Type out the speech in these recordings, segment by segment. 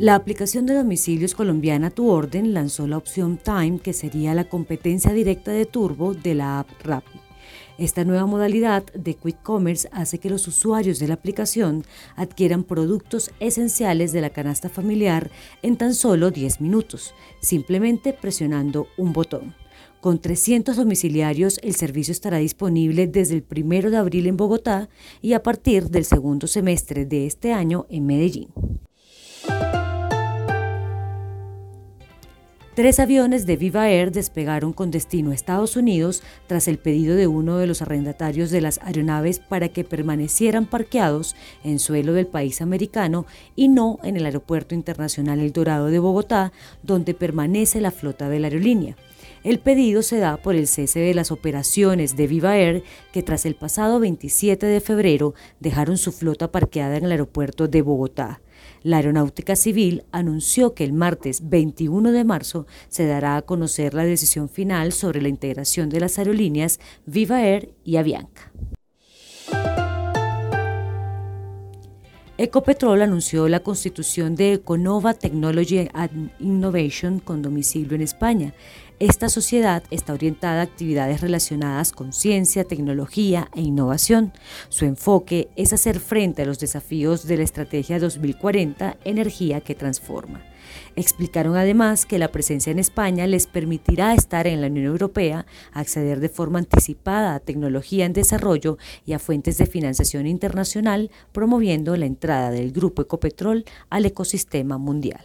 La aplicación de domicilios colombiana Tu Orden lanzó la opción Time, que sería la competencia directa de Turbo de la app Rappi. Esta nueva modalidad de Quick Commerce hace que los usuarios de la aplicación adquieran productos esenciales de la canasta familiar en tan solo 10 minutos, simplemente presionando un botón. Con 300 domiciliarios, el servicio estará disponible desde el 1 de abril en Bogotá y a partir del segundo semestre de este año en Medellín. Tres aviones de Viva Air despegaron con destino a Estados Unidos tras el pedido de uno de los arrendatarios de las aeronaves para que permanecieran parqueados en suelo del país americano y no en el Aeropuerto Internacional El Dorado de Bogotá, donde permanece la flota de la aerolínea. El pedido se da por el cese de las operaciones de Viva Air que tras el pasado 27 de febrero dejaron su flota parqueada en el aeropuerto de Bogotá. La Aeronáutica Civil anunció que el martes 21 de marzo se dará a conocer la decisión final sobre la integración de las aerolíneas Viva Air y Avianca. Ecopetrol anunció la constitución de Econova Technology and Innovation con domicilio en España. Esta sociedad está orientada a actividades relacionadas con ciencia, tecnología e innovación. Su enfoque es hacer frente a los desafíos de la Estrategia 2040 Energía que Transforma. Explicaron además que la presencia en España les permitirá estar en la Unión Europea, acceder de forma anticipada a tecnología en desarrollo y a fuentes de financiación internacional, promoviendo la entrada del Grupo Ecopetrol al ecosistema mundial.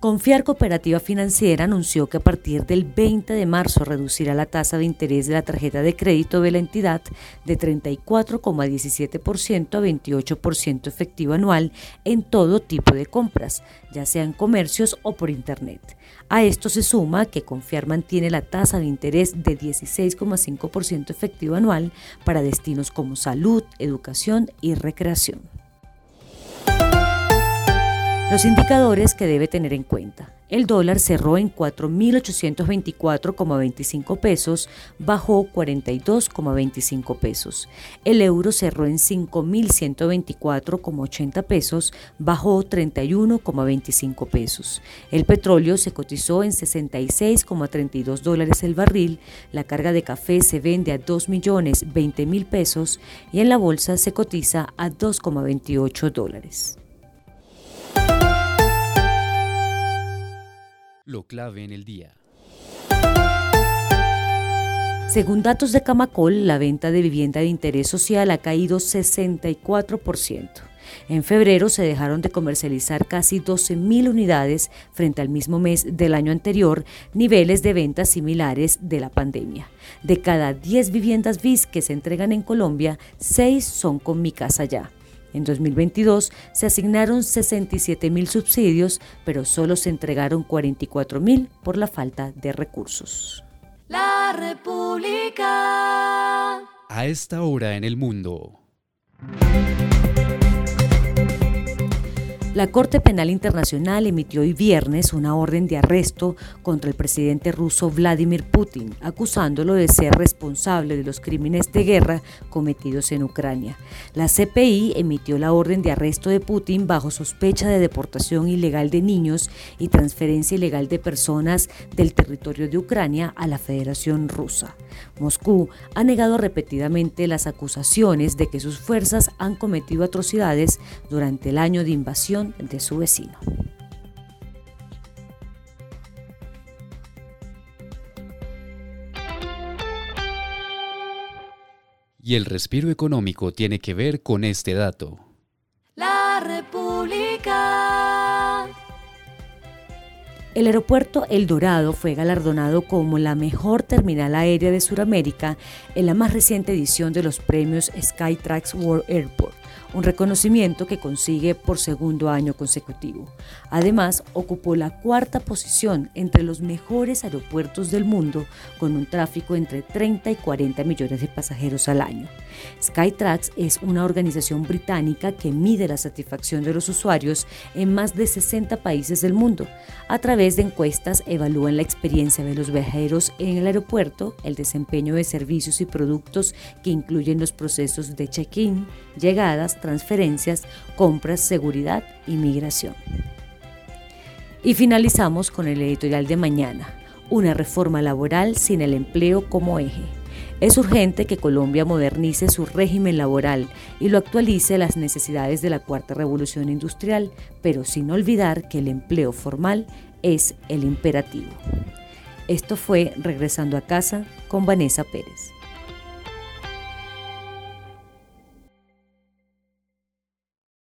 Confiar Cooperativa Financiera anunció que a partir del 20 de marzo reducirá la tasa de interés de la tarjeta de crédito de la entidad de 34,17% a 28% efectivo anual en todo tipo de compras, ya sean comercios o por Internet. A esto se suma que Confiar mantiene la tasa de interés de 16,5% efectivo anual para destinos como salud, educación y recreación. Los indicadores que debe tener en cuenta. El dólar cerró en 4.824,25 pesos, bajó 42,25 pesos. El euro cerró en 5.124,80 pesos, bajó 31,25 pesos. El petróleo se cotizó en 66,32 dólares el barril. La carga de café se vende a 2.020.000 pesos y en la bolsa se cotiza a 2,28 dólares. Lo clave en el día. Según datos de Camacol, la venta de vivienda de interés social ha caído 64%. En febrero se dejaron de comercializar casi 12.000 unidades frente al mismo mes del año anterior, niveles de ventas similares de la pandemia. De cada 10 viviendas BIS que se entregan en Colombia, 6 son con Mi Casa Ya. En 2022 se asignaron 67 mil subsidios, pero solo se entregaron 44 mil por la falta de recursos. La República. A esta hora en el mundo. La Corte Penal Internacional emitió hoy viernes una orden de arresto contra el presidente ruso Vladimir Putin, acusándolo de ser responsable de los crímenes de guerra cometidos en Ucrania. La CPI emitió la orden de arresto de Putin bajo sospecha de deportación ilegal de niños y transferencia ilegal de personas del territorio de Ucrania a la Federación Rusa. Moscú ha negado repetidamente las acusaciones de que sus fuerzas han cometido atrocidades durante el año de invasión de su vecino. Y el respiro económico tiene que ver con este dato. La República. El aeropuerto El Dorado fue galardonado como la mejor terminal aérea de Sudamérica en la más reciente edición de los premios Skytrax World Airport un reconocimiento que consigue por segundo año consecutivo. Además, ocupó la cuarta posición entre los mejores aeropuertos del mundo, con un tráfico entre 30 y 40 millones de pasajeros al año. Skytrax es una organización británica que mide la satisfacción de los usuarios en más de 60 países del mundo. A través de encuestas evalúan la experiencia de los viajeros en el aeropuerto, el desempeño de servicios y productos que incluyen los procesos de check-in, llegadas, transferencias, compras, seguridad y migración. Y finalizamos con el editorial de mañana, una reforma laboral sin el empleo como eje. Es urgente que Colombia modernice su régimen laboral y lo actualice a las necesidades de la cuarta revolución industrial, pero sin olvidar que el empleo formal es el imperativo. Esto fue Regresando a casa con Vanessa Pérez.